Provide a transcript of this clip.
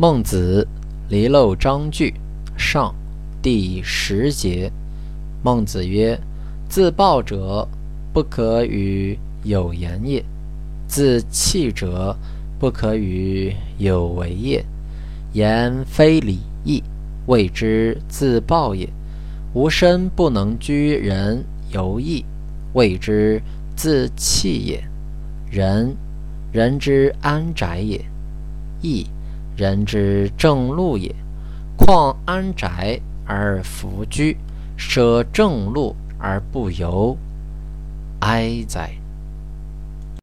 孟子离娄章句上第十节。孟子曰：“自暴者不可与有言也，自弃者不可与有为也。言非礼义，谓之自暴也。吾身不能居人犹义，谓之自弃也。人，人之安宅也；义。”人之正路也，况安宅而弗居，舍正路而不由，哀哉！